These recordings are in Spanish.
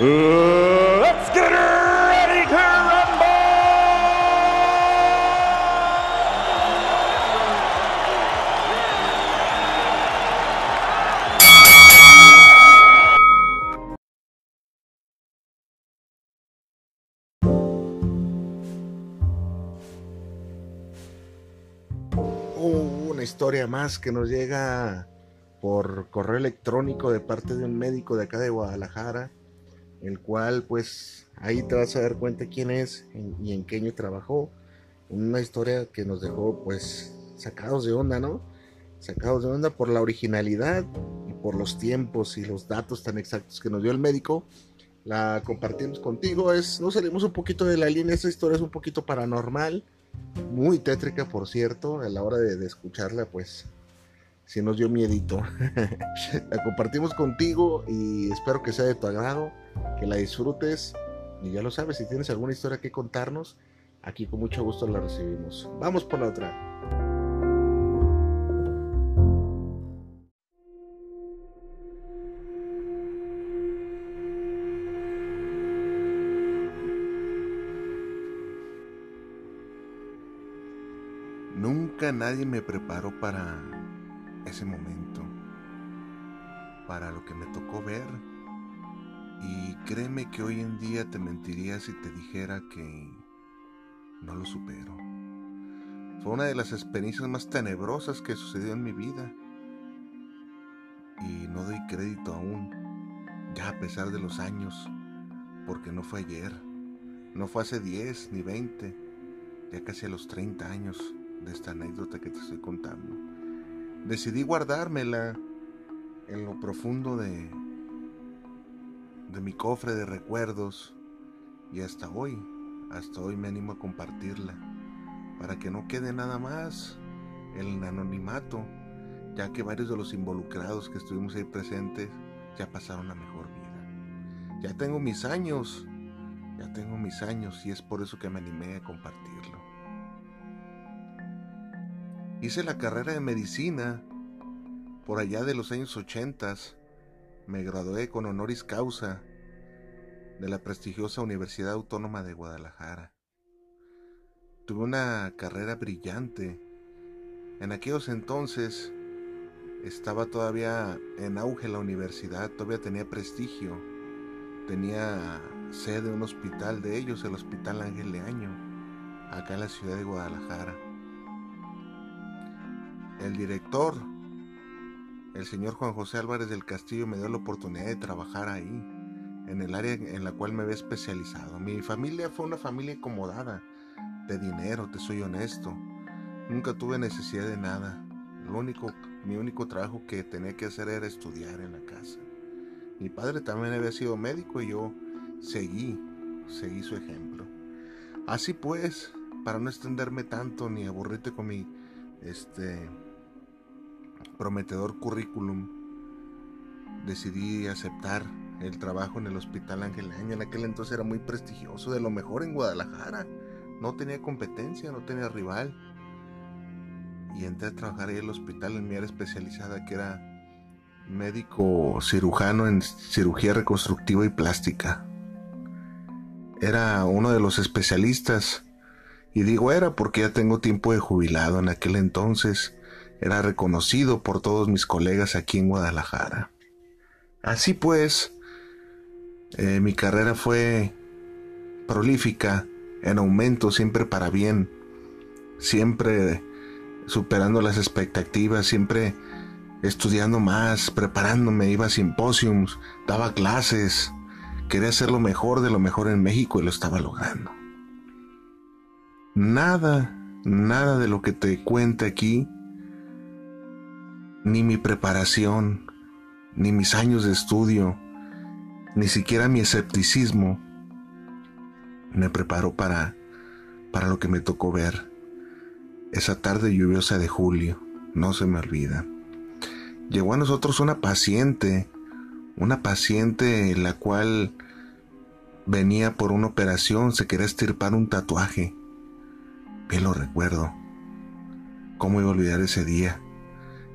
let's get ready to una historia más que nos llega por correo electrónico de parte de un médico de acá de Guadalajara, el cual pues ahí te vas a dar cuenta quién es y en qué año trabajó. Una historia que nos dejó pues sacados de onda, ¿no? Sacados de onda por la originalidad y por los tiempos y los datos tan exactos que nos dio el médico. La compartimos contigo, es, nos salimos un poquito de la línea, esta historia es un poquito paranormal, muy tétrica por cierto, a la hora de, de escucharla pues sí nos dio miedito. la compartimos contigo y espero que sea de tu agrado, que la disfrutes y ya lo sabes, si tienes alguna historia que contarnos, aquí con mucho gusto la recibimos. Vamos por la otra. Nunca nadie me preparó para ese momento, para lo que me tocó ver. Y créeme que hoy en día te mentiría si te dijera que no lo supero. Fue una de las experiencias más tenebrosas que sucedió en mi vida. Y no doy crédito aún, ya a pesar de los años, porque no fue ayer, no fue hace 10 ni 20, ya casi a los 30 años de esta anécdota que te estoy contando. Decidí guardármela en lo profundo de, de mi cofre de recuerdos y hasta hoy, hasta hoy me animo a compartirla para que no quede nada más el anonimato, ya que varios de los involucrados que estuvimos ahí presentes ya pasaron a mejor vida. Ya tengo mis años, ya tengo mis años y es por eso que me animé a compartirlo. Hice la carrera de medicina por allá de los años 80. Me gradué con honoris causa de la prestigiosa Universidad Autónoma de Guadalajara. Tuve una carrera brillante. En aquellos entonces estaba todavía en auge la universidad, todavía tenía prestigio. Tenía sede un hospital de ellos, el Hospital Ángel Leaño, acá en la ciudad de Guadalajara el director, el señor Juan José Álvarez del Castillo, me dio la oportunidad de trabajar ahí, en el área en la cual me había especializado. Mi familia fue una familia acomodada, de dinero, te soy honesto. Nunca tuve necesidad de nada. Mi único trabajo que tenía que hacer era estudiar en la casa. Mi padre también había sido médico y yo seguí, seguí su ejemplo. Así pues, para no extenderme tanto ni aburrirte con mi este prometedor currículum, decidí aceptar el trabajo en el Hospital Ángel. En aquel entonces era muy prestigioso, de lo mejor en Guadalajara. No tenía competencia, no tenía rival. Y entré a trabajar ahí en el hospital en mi área especializada, que era médico cirujano en cirugía reconstructiva y plástica. Era uno de los especialistas y digo era porque ya tengo tiempo de jubilado. En aquel entonces era reconocido por todos mis colegas aquí en Guadalajara. Así pues, eh, mi carrera fue prolífica, en aumento, siempre para bien, siempre superando las expectativas, siempre estudiando más, preparándome, iba a simposiums, daba clases, quería hacer lo mejor de lo mejor en México y lo estaba logrando. Nada, nada de lo que te cuente aquí, ni mi preparación, ni mis años de estudio, ni siquiera mi escepticismo, me preparó para, para lo que me tocó ver. Esa tarde lluviosa de julio, no se me olvida. Llegó a nosotros una paciente, una paciente la cual venía por una operación, se quería estirpar un tatuaje. Bien lo recuerdo. ¿Cómo iba a olvidar ese día?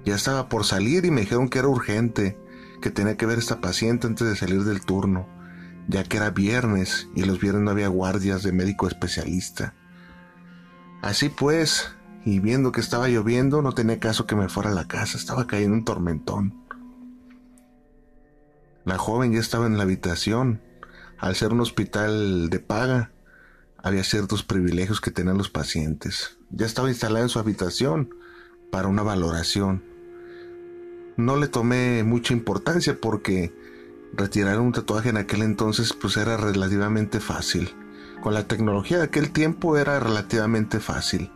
Ya estaba por salir y me dijeron que era urgente, que tenía que ver esta paciente antes de salir del turno, ya que era viernes y los viernes no había guardias de médico especialista. Así pues, y viendo que estaba lloviendo, no tenía caso que me fuera a la casa, estaba cayendo un tormentón. La joven ya estaba en la habitación. Al ser un hospital de paga, había ciertos privilegios que tenían los pacientes. Ya estaba instalada en su habitación para una valoración. No le tomé mucha importancia porque retirar un tatuaje en aquel entonces pues era relativamente fácil. Con la tecnología de aquel tiempo era relativamente fácil.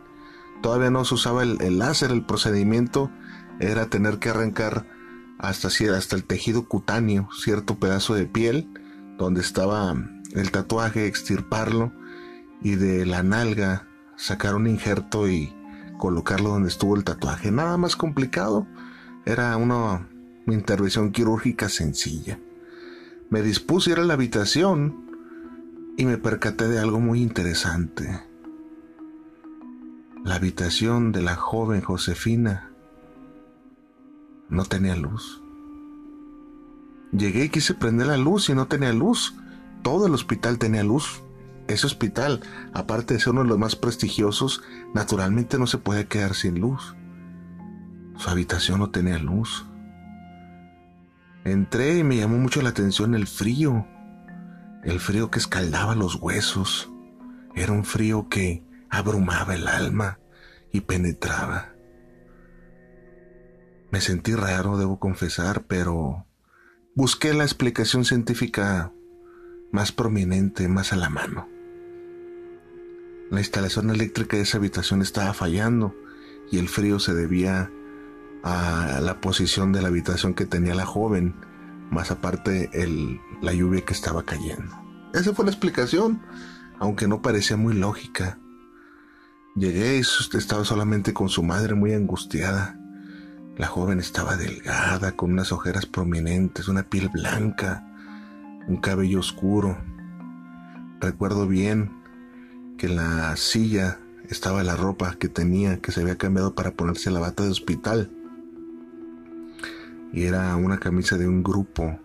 Todavía no se usaba el, láser, el procedimiento era tener que arrancar hasta, hasta el tejido cutáneo, cierto pedazo de piel donde estaba el tatuaje, extirparlo y de la nalga sacar un injerto y colocarlo donde estuvo el tatuaje. Nada más complicado. Era una intervención quirúrgica sencilla. Me dispuse a ir a la habitación y me percaté de algo muy interesante. La habitación de la joven Josefina no tenía luz. Llegué y quise prender la luz y no tenía luz. Todo el hospital tenía luz. Ese hospital, aparte de ser uno de los más prestigiosos, naturalmente no se puede quedar sin luz. Su habitación no tenía luz. Entré y me llamó mucho la atención el frío. El frío que escaldaba los huesos. Era un frío que abrumaba el alma y penetraba. Me sentí raro, debo confesar, pero busqué la explicación científica más prominente, más a la mano. La instalación eléctrica de esa habitación estaba fallando y el frío se debía a la posición de la habitación que tenía la joven, más aparte la lluvia que estaba cayendo. Esa fue la explicación, aunque no parecía muy lógica. Llegué y estaba solamente con su madre muy angustiada. La joven estaba delgada, con unas ojeras prominentes, una piel blanca, un cabello oscuro. Recuerdo bien que en la silla estaba la ropa que tenía, que se había cambiado para ponerse la bata de hospital. Y era una camisa de un grupo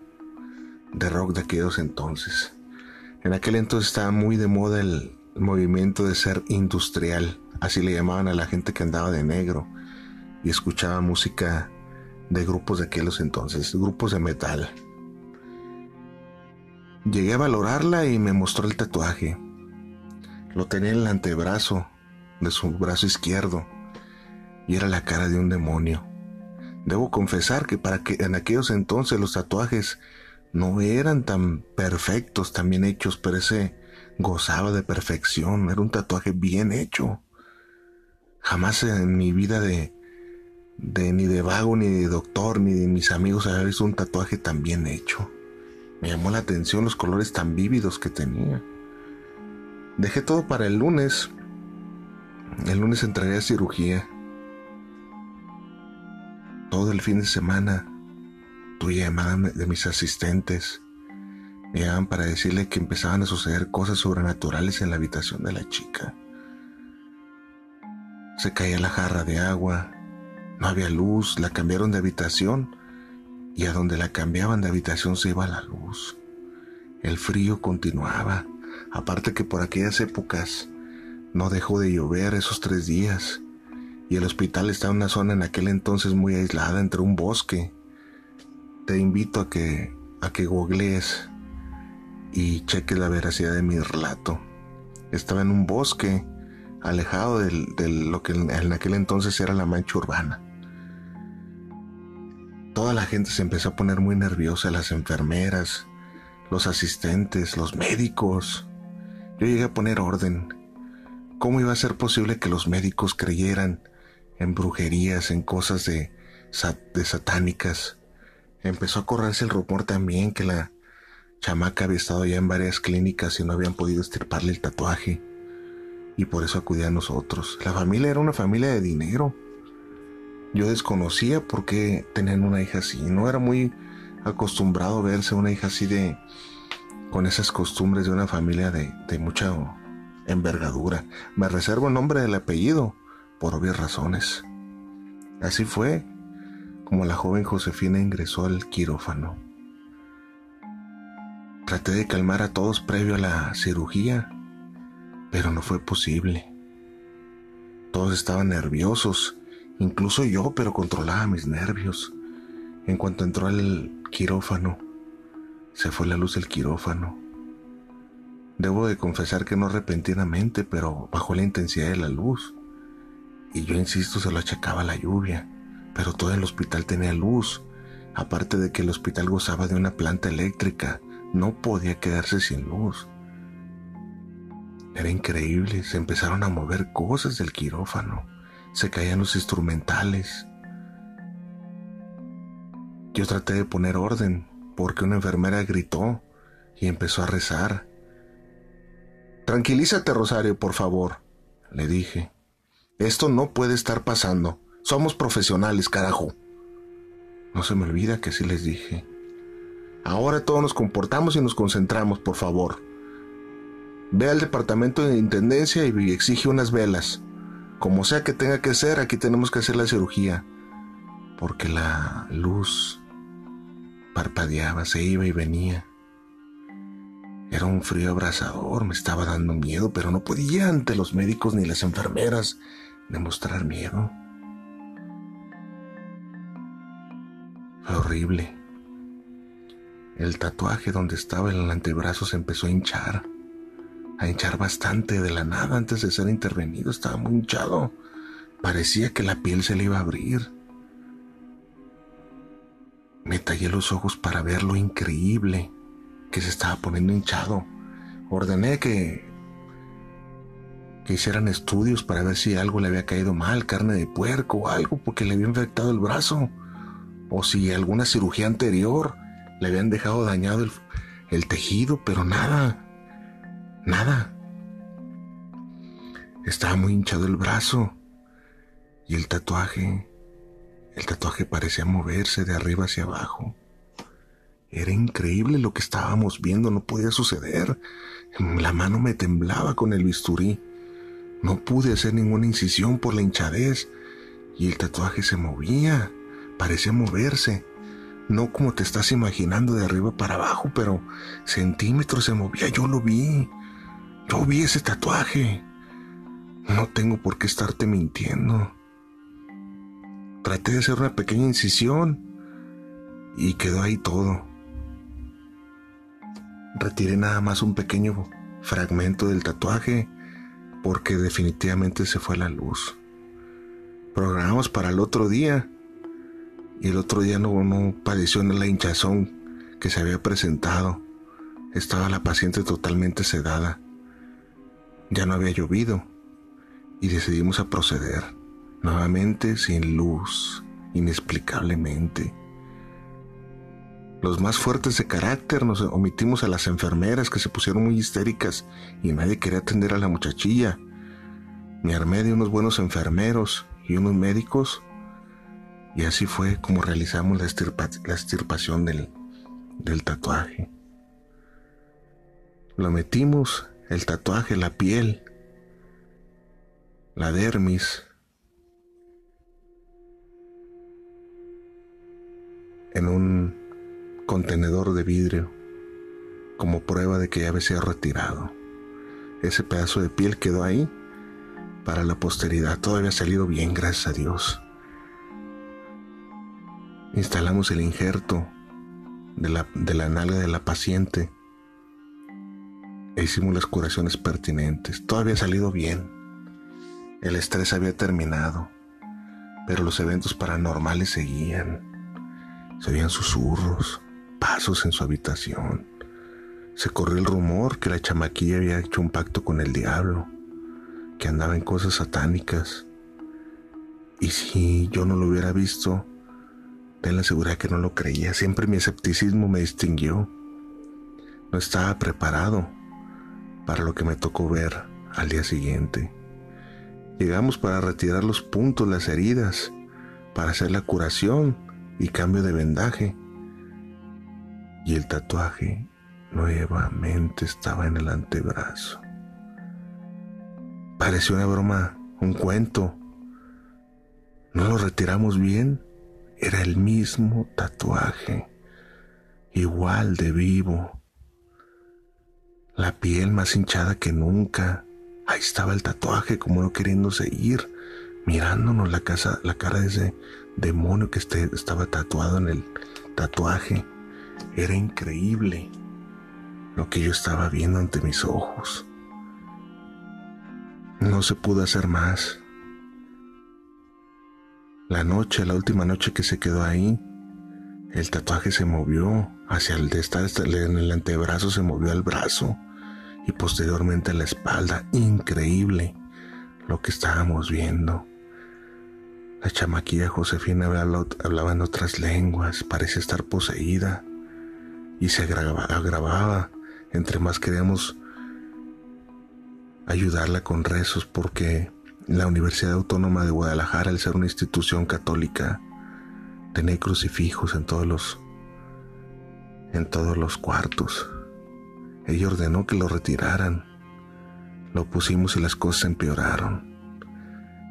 de rock de aquellos entonces. En aquel entonces estaba muy de moda el movimiento de ser industrial, así le llamaban a la gente que andaba de negro y escuchaba música de grupos de aquellos entonces, grupos de metal. Llegué a valorarla y me mostró el tatuaje. Lo tenía en el antebrazo de su brazo izquierdo y era la cara de un demonio. Debo confesar que para que en aquellos entonces los tatuajes no eran tan perfectos, tan bien hechos, pero ese gozaba de perfección, era un tatuaje bien hecho. Jamás en mi vida de, de ni de vago, ni de doctor, ni de mis amigos había visto un tatuaje tan bien hecho. Me llamó la atención los colores tan vívidos que tenía. Dejé todo para el lunes. El lunes entraré a cirugía. Todo el fin de semana tuve llamada de mis asistentes. Me llamaban para decirle que empezaban a suceder cosas sobrenaturales en la habitación de la chica. Se caía la jarra de agua, no había luz, la cambiaron de habitación y a donde la cambiaban de habitación se iba la luz. El frío continuaba. Aparte que por aquellas épocas no dejó de llover esos tres días y el hospital estaba en una zona en aquel entonces muy aislada entre un bosque. Te invito a que a que googlees y cheques la veracidad de mi relato. Estaba en un bosque alejado de lo que en aquel entonces era la mancha urbana. Toda la gente se empezó a poner muy nerviosa, las enfermeras, los asistentes, los médicos. Yo llegué a poner orden. ¿Cómo iba a ser posible que los médicos creyeran en brujerías, en cosas de, de satánicas? Empezó a correrse el rumor también que la, chamaca había estado ya en varias clínicas y no habían podido estirparle el tatuaje. Y por eso acudía a nosotros. La familia era una familia de dinero. Yo desconocía por qué tenían una hija así. No era muy acostumbrado verse una hija así de... con esas costumbres de una familia de, de mucha envergadura. Me reservo el nombre del apellido por obvias razones. Así fue como la joven Josefina ingresó al quirófano. Traté de calmar a todos previo a la cirugía, pero no fue posible. Todos estaban nerviosos, incluso yo, pero controlaba mis nervios. En cuanto entró al quirófano, se fue la luz del quirófano. Debo de confesar que no repentinamente, pero bajó la intensidad de la luz. Y yo insisto, se lo achacaba la lluvia pero todo el hospital tenía luz. Aparte de que el hospital gozaba de una planta eléctrica, no podía quedarse sin luz. Era increíble, se empezaron a mover cosas del quirófano, se caían los instrumentales. Yo traté de poner orden porque una enfermera gritó y empezó a rezar. Tranquilízate, Rosario, por favor, le dije. Esto no puede estar pasando. Somos profesionales, carajo. No se me olvida que así les dije. Ahora todos nos comportamos y nos concentramos, por favor. Ve al departamento de intendencia y exige unas velas. Como sea que tenga que ser, aquí tenemos que hacer la cirugía. Porque la luz parpadeaba, se iba y venía. Era un frío abrasador, me estaba dando miedo, pero no podía ante los médicos ni las enfermeras demostrar miedo. horrible. El tatuaje donde estaba en el antebrazo se empezó a hinchar. A hinchar bastante de la nada antes de ser intervenido. Estaba muy hinchado. Parecía que la piel se le iba a abrir. Me tallé los ojos para ver lo increíble que se estaba poniendo hinchado. Ordené que, que hicieran estudios para ver si algo le había caído mal, carne de puerco o algo, porque le había infectado el brazo o si alguna cirugía anterior le habían dejado dañado el, tejido, pero nada, nada. Estaba muy hinchado el brazo y el tatuaje, el tatuaje parecía moverse de arriba hacia abajo. Era increíble lo que estábamos viendo, no podía suceder. La mano me temblaba con el bisturí. No pude hacer ninguna incisión por la hinchadez y el tatuaje se movía parecía moverse, no como te estás imaginando de arriba para abajo, pero centímetros se movía, yo lo vi, yo vi ese tatuaje. No tengo por qué estarte mintiendo. Traté de hacer una pequeña incisión y quedó ahí todo. Retiré nada más un pequeño fragmento del tatuaje porque definitivamente se fue la luz. Programamos para el otro día y el otro día no, no padeció la hinchazón que se había presentado. Estaba la paciente totalmente sedada. Ya no había llovido y decidimos a proceder, nuevamente sin luz, inexplicablemente. Los más fuertes de carácter nos omitimos a las enfermeras que se pusieron muy histéricas y nadie quería atender a la muchachilla. Me armé de unos buenos enfermeros y unos médicos y así fue como realizamos la, extirpación del, del tatuaje. Lo metimos, el tatuaje, la piel, la dermis, en un contenedor de vidrio como prueba de que ya había sido retirado. Ese pedazo de piel quedó ahí para la posteridad. Todo había salido bien, gracias a Dios. Instalamos el injerto de la, de la de la paciente e hicimos las curaciones pertinentes. Todo había salido bien. El estrés había terminado, pero los eventos paranormales seguían. Se oían susurros, pasos en su habitación. Se corrió el rumor que la chamaquilla había hecho un pacto con el diablo, que andaba en cosas satánicas. Y si yo no lo hubiera visto, Ten la seguridad que no lo creía. Siempre mi escepticismo me distinguió. No estaba preparado para lo que me tocó ver al día siguiente. Llegamos para retirar los puntos, las heridas, para hacer la curación y cambio de vendaje. Y el tatuaje nuevamente estaba en el antebrazo. Pareció una broma, un cuento. No lo retiramos bien. Era el mismo tatuaje, igual de vivo. La piel más hinchada que nunca. Ahí estaba el tatuaje como no queriéndose ir, mirándonos la, casa, la cara de ese demonio que este, estaba tatuado en el tatuaje. Era increíble lo que yo estaba viendo ante mis ojos. No se pudo hacer más. La noche, la última noche que se quedó ahí, el tatuaje se movió hacia el de estar en el antebrazo, se movió al brazo y posteriormente a la espalda. Increíble lo que estábamos viendo. La chamaquilla Josefina hablaba, en otras lenguas, parecía estar poseída y se agravaba entre más queríamos ayudarla con rezos porque la Universidad Autónoma de Guadalajara, al ser una institución católica, tenía crucifijos en todos los en todos los cuartos. Ella ordenó que lo retiraran. Lo pusimos y las cosas empeoraron.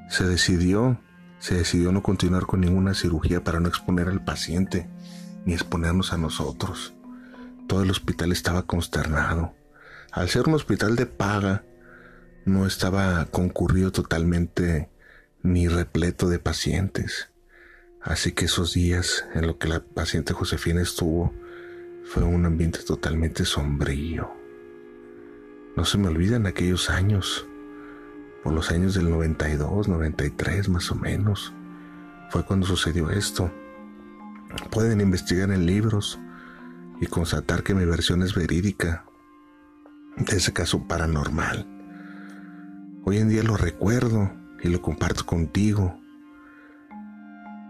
Se decidió, se decidió no continuar con ninguna cirugía para no exponer al paciente ni exponernos a nosotros. Todo el hospital estaba consternado. Al ser un hospital de paga, no estaba concurrido totalmente ni repleto de pacientes. Así que esos días en los que la paciente Josefina estuvo fue un ambiente totalmente sombrío. No se me olvidan aquellos años, por los años del 92, 93 más o menos, fue cuando sucedió esto. Pueden investigar en libros y constatar que mi versión es verídica de ese caso paranormal. Hoy en día lo recuerdo y lo comparto contigo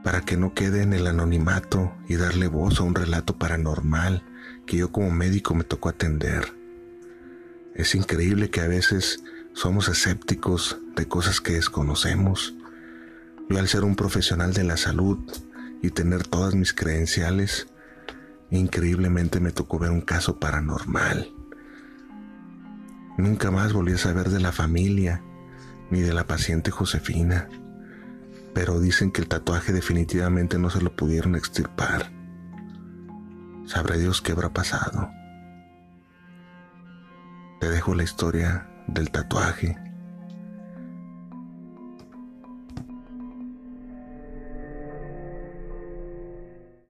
para que no quede en el anonimato y darle voz a un relato paranormal que yo como médico me tocó atender. Es increíble que a veces somos escépticos de cosas que desconocemos. Yo al ser un profesional de la salud y tener todas mis credenciales, Increíblemente me tocó ver un caso paranormal. Nunca más volví a saber de la familia ni de la paciente Josefina, pero dicen que el tatuaje definitivamente no se lo pudieron extirpar. Sabrá Dios qué habrá pasado. Te dejo la historia del tatuaje